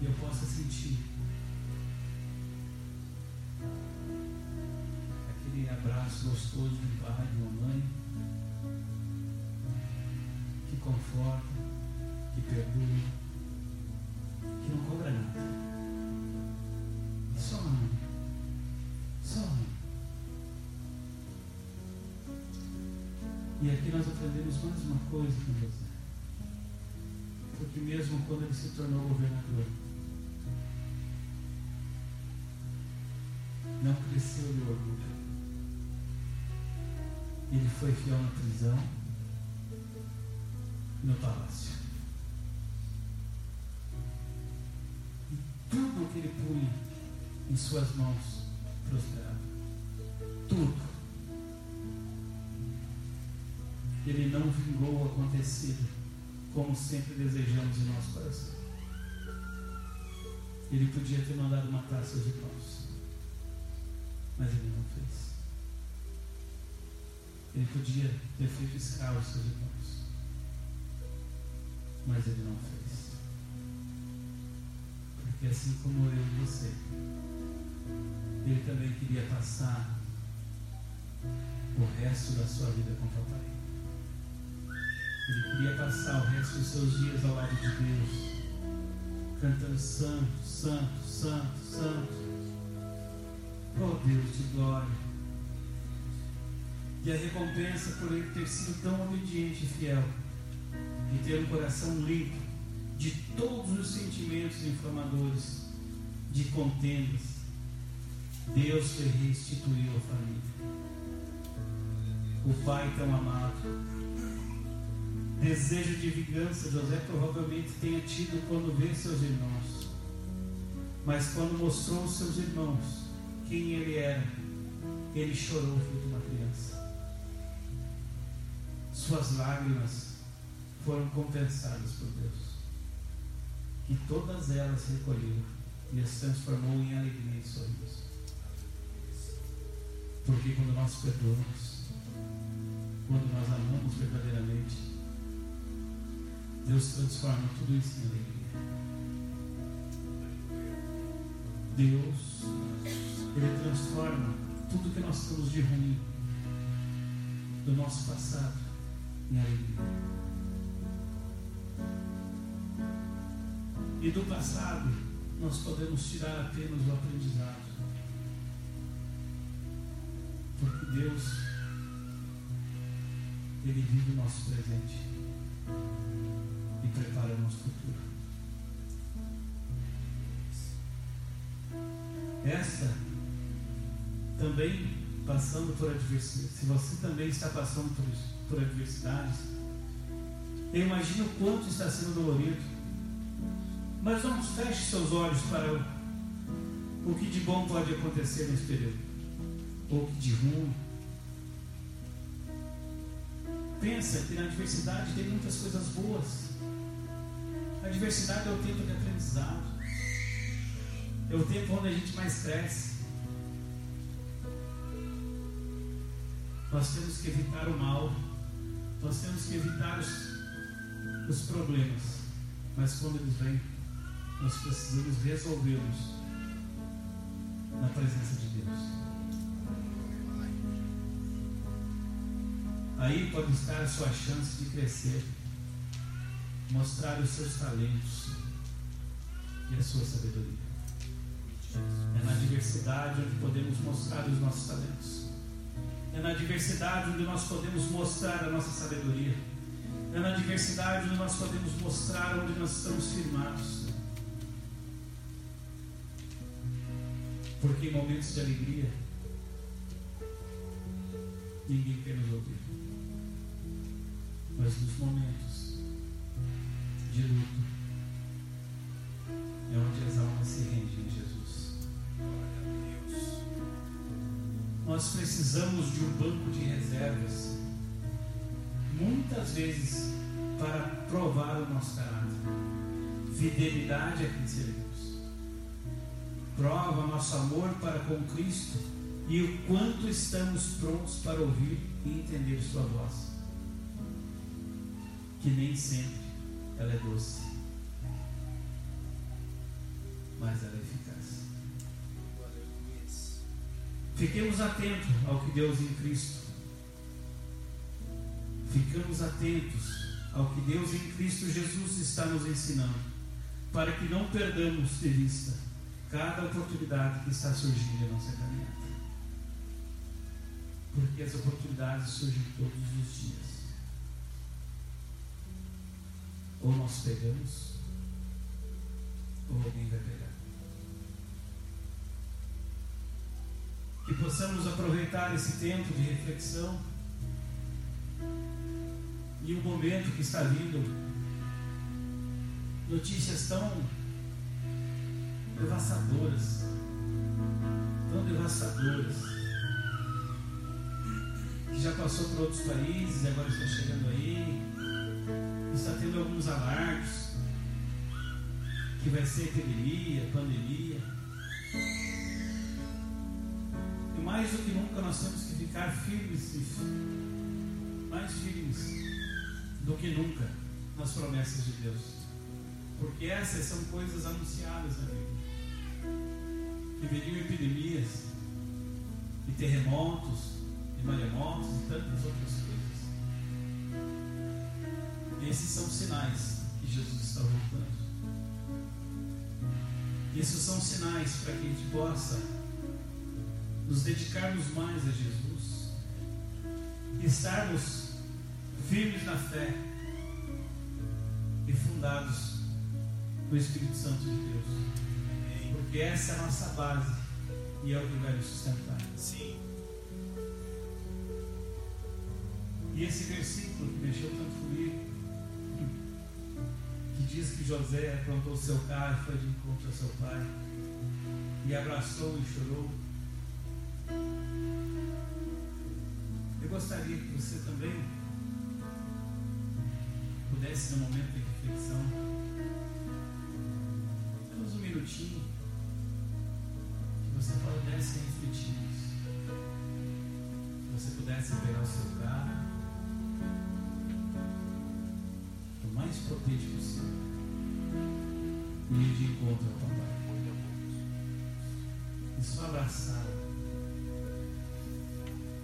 E eu possa sentir aquele abraço gostoso de um pai, de uma mãe, conforta, que perdoa, que não cobra nada. Só ama. Só ama. E aqui nós aprendemos mais uma coisa com José. Porque mesmo quando ele se tornou governador, não cresceu de orgulho. Ele foi fiel na prisão no palácio. E tudo que ele punha em suas mãos prosperava. Tudo. Ele não vingou o acontecido, como sempre desejamos em nosso coração. Ele podia ter mandado matar seus irmãos, mas ele não fez. Ele podia ter feito escravos seus irmãos, mas ele não fez. Porque assim como eu e você, ele também queria passar o resto da sua vida com o papai. Ele queria passar o resto dos seus dias ao lado de Deus, cantando santo, santo, santo, santo. Oh Deus de glória. E a recompensa por ele ter sido tão obediente e fiel, e ter um coração limpo de todos os sentimentos inflamadores, de contendas, Deus lhe restituiu a família. O Pai tão amado, desejo de vingança José provavelmente tenha tido quando vê seus irmãos. Mas quando mostrou aos seus irmãos quem ele era, ele chorou feito uma criança. Suas lágrimas foram compensadas por Deus. E todas elas recolheu e as transformou em alegria e sorriso. Porque quando nós perdoamos, quando nós amamos verdadeiramente, Deus transforma tudo isso em alegria. Deus, Ele transforma tudo que nós temos de ruim do nosso passado em alegria. E do passado nós podemos tirar apenas o aprendizado. Porque Deus, Ele vive o nosso presente e prepara o nosso futuro. Essa também passando por adversidade, se você também está passando por, por adversidades, eu imagino o quanto está sendo dolorido. Mas vamos, feche seus olhos para o, que de bom pode acontecer nesse período, ou o que de ruim. Pensa que na adversidade tem muitas coisas boas. A adversidade é o tempo de aprendizado. É o tempo onde a gente mais cresce. Nós temos que evitar o mal, nós temos que evitar os, os problemas. Mas quando eles vêm, nós precisamos resolvê-los na presença de Deus. Aí pode estar a sua chance de crescer, mostrar os seus talentos e a sua sabedoria. É na diversidade onde podemos mostrar os nossos talentos. É na diversidade onde nós podemos mostrar a nossa sabedoria. É na diversidade onde nós podemos mostrar onde nós estamos firmados. Porque em momentos de alegria, ninguém quer nos ouvir. Mas nos momentos de luto, é onde as almas se rendem em Jesus. Nós precisamos de um banco de reservas, muitas vezes, para provar o nosso caráter. Fidelidade a quem servimos. Prova nosso amor para com Cristo e o quanto estamos prontos para ouvir e entender Sua voz. Que nem sempre ela é doce, mas ela é eficaz. Fiquemos atentos ao que Deus em Cristo. Ficamos atentos ao que Deus em Cristo Jesus está nos ensinando, para que não perdamos de vista cada oportunidade que está surgindo em nossa caminhada. Porque as oportunidades surgem todos os dias. Ou nós pegamos, ou alguém vai pegar. Que possamos aproveitar esse tempo de reflexão e o momento que está vindo. Notícias tão devastadoras, tão devastadoras, que já passou por outros países e agora está chegando aí, está tendo alguns alarmes, que vai ser epidemia, pandemia. E mais do que nunca nós temos que ficar firmes, mais firmes do que nunca nas promessas de Deus. Porque essas são coisas anunciadas na Bíblia. Que viriam epidemias, e terremotos, e maremotos e tantas outras coisas. Esses são sinais que Jesus está voltando. Esses são sinais para que a gente possa nos dedicarmos mais a Jesus, estarmos firmes na fé e fundados no Espírito Santo de Deus. Porque essa é a nossa base e é o que vai nos sustentar. Sim. E esse versículo que mexeu tanto comigo, que diz que José aprontou seu carro e foi de encontro ao seu pai, e abraçou e chorou. Eu gostaria que você também pudesse, no momento de reflexão, menos um minutinho, você pudesse refletir nisso. Que você pudesse pegar o seu carro, o mais potente possível, e ir de encontro ao papai. E só abraçar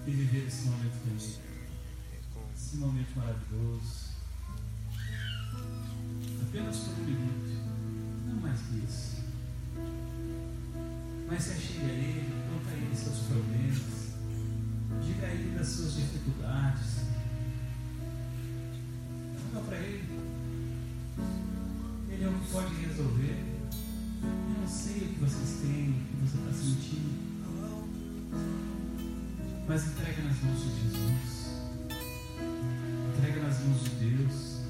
e viver esse momento feliz, esse momento maravilhoso. Apenas por um minuto, não mais que isso. Mas se chegue a Ele, conta a Ele seus problemas, diga a Ele das suas dificuldades. Conta para Ele. Ele é o que pode resolver. Eu não sei o que vocês têm, o que você está sentindo. Mas entrega nas mãos de Jesus. Entrega nas mãos de Deus.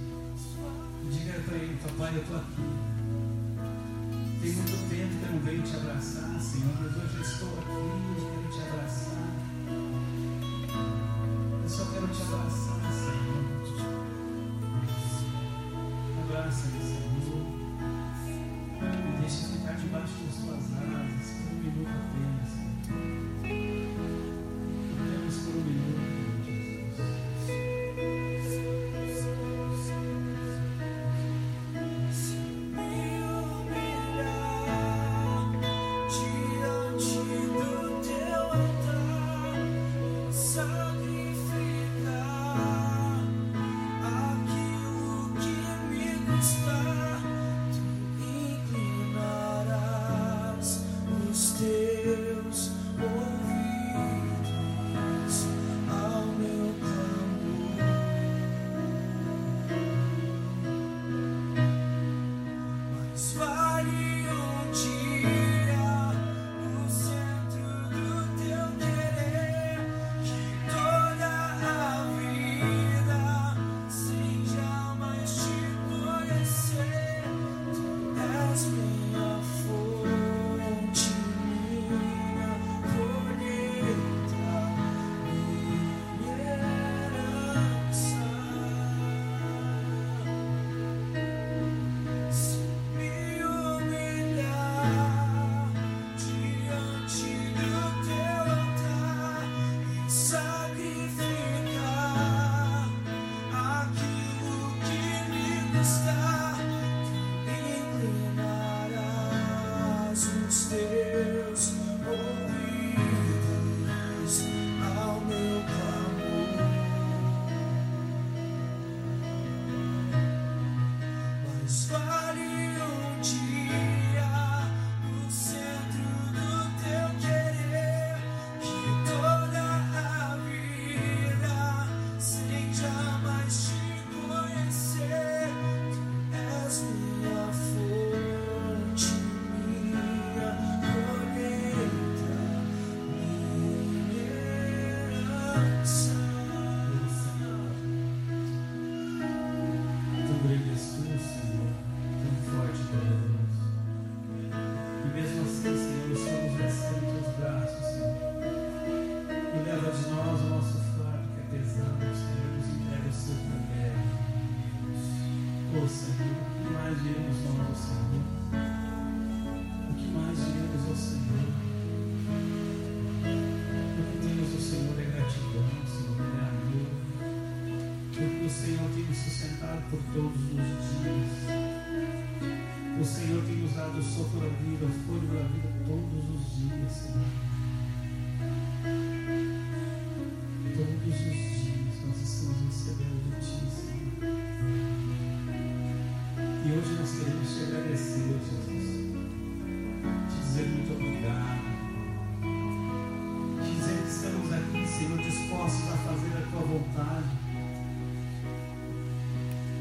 Diga para Ele, papai, eu estou aqui. Tem muito tempo que eu não venho te abraçar, Senhor, mas hoje eu estou aqui, eu quero te abraçar. Eu só quero te abraçar, Senhor. Abraça-me, Senhor. Me deixa ficar debaixo das tuas asas por um minuto apenas. Vontade.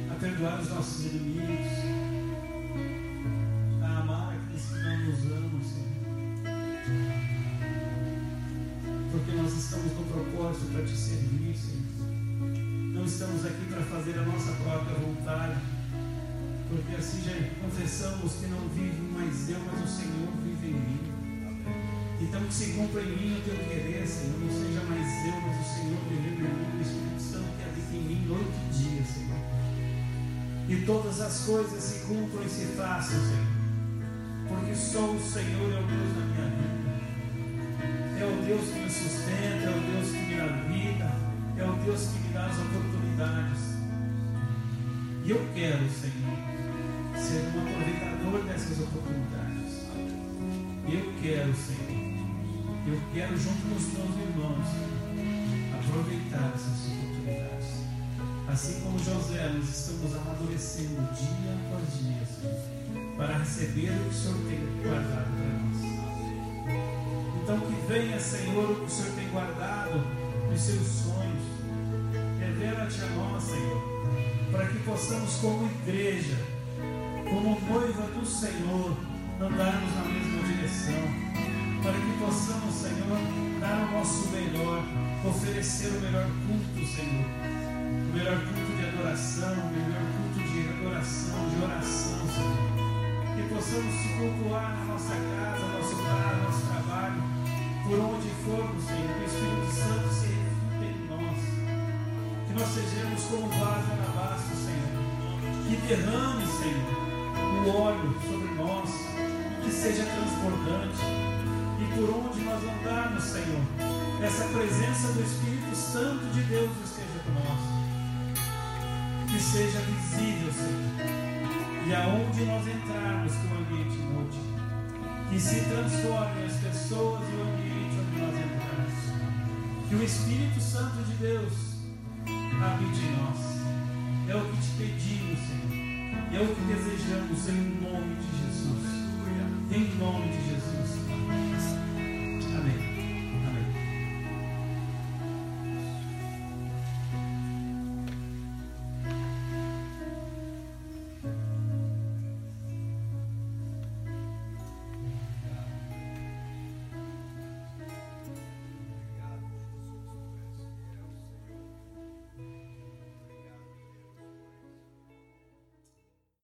A perdoar os nossos inimigos. A amar aqueles que não nos amam, Senhor. Porque nós estamos no propósito para te servir, Senhor. Não estamos aqui para fazer a nossa própria vontade. Porque assim já confessamos que não vive mais eu, mas o Senhor vive em mim. Então que se cumpra em mim o teu querer, Senhor. Não seja mais eu, mas o Senhor vivendo em mim, o Espírito Santo que habita em mim oito dias, Senhor. E todas as coisas se cumpram e se façam, Senhor. Porque só o Senhor é o Deus da minha vida. É o Deus que me sustenta, é o Deus que me dá vida, é o Deus que me dá as oportunidades. E eu quero, Senhor, ser um aproveitador dessas oportunidades. Eu quero, Senhor, eu quero, junto com os meus irmãos, aproveitar essas oportunidades. Assim como José, nós estamos amadurecendo dia após dia, Senhor, para receber o que o Senhor tem guardado para nós. Então, que venha, Senhor, o que o Senhor tem guardado nos seus sonhos. Revela-te a nós, Senhor, para que possamos, como igreja, como noiva do Senhor, andarmos na mesma direção. Para que possamos, Senhor, dar o nosso melhor, oferecer o melhor culto, Senhor. O melhor culto de adoração, o melhor culto de adoração, de oração, Senhor. Que possamos te cultuar na nossa casa, no nosso lar, no nosso trabalho, por onde formos, Senhor. Que o Espírito Santo se reflita em nós. Que nós sejamos como vaso alabastro, Senhor. Que derrame, Senhor, o óleo sobre nós, que seja transbordante. E por onde nós andarmos, Senhor, essa presença do Espírito Santo de Deus esteja conosco. Que seja visível, Senhor. E aonde nós entrarmos, que o ambiente mude. Que se transformem as pessoas e o ambiente onde nós entramos. Que o Espírito Santo de Deus habite em nós. É o que te pedimos, Senhor. É o que desejamos em nome de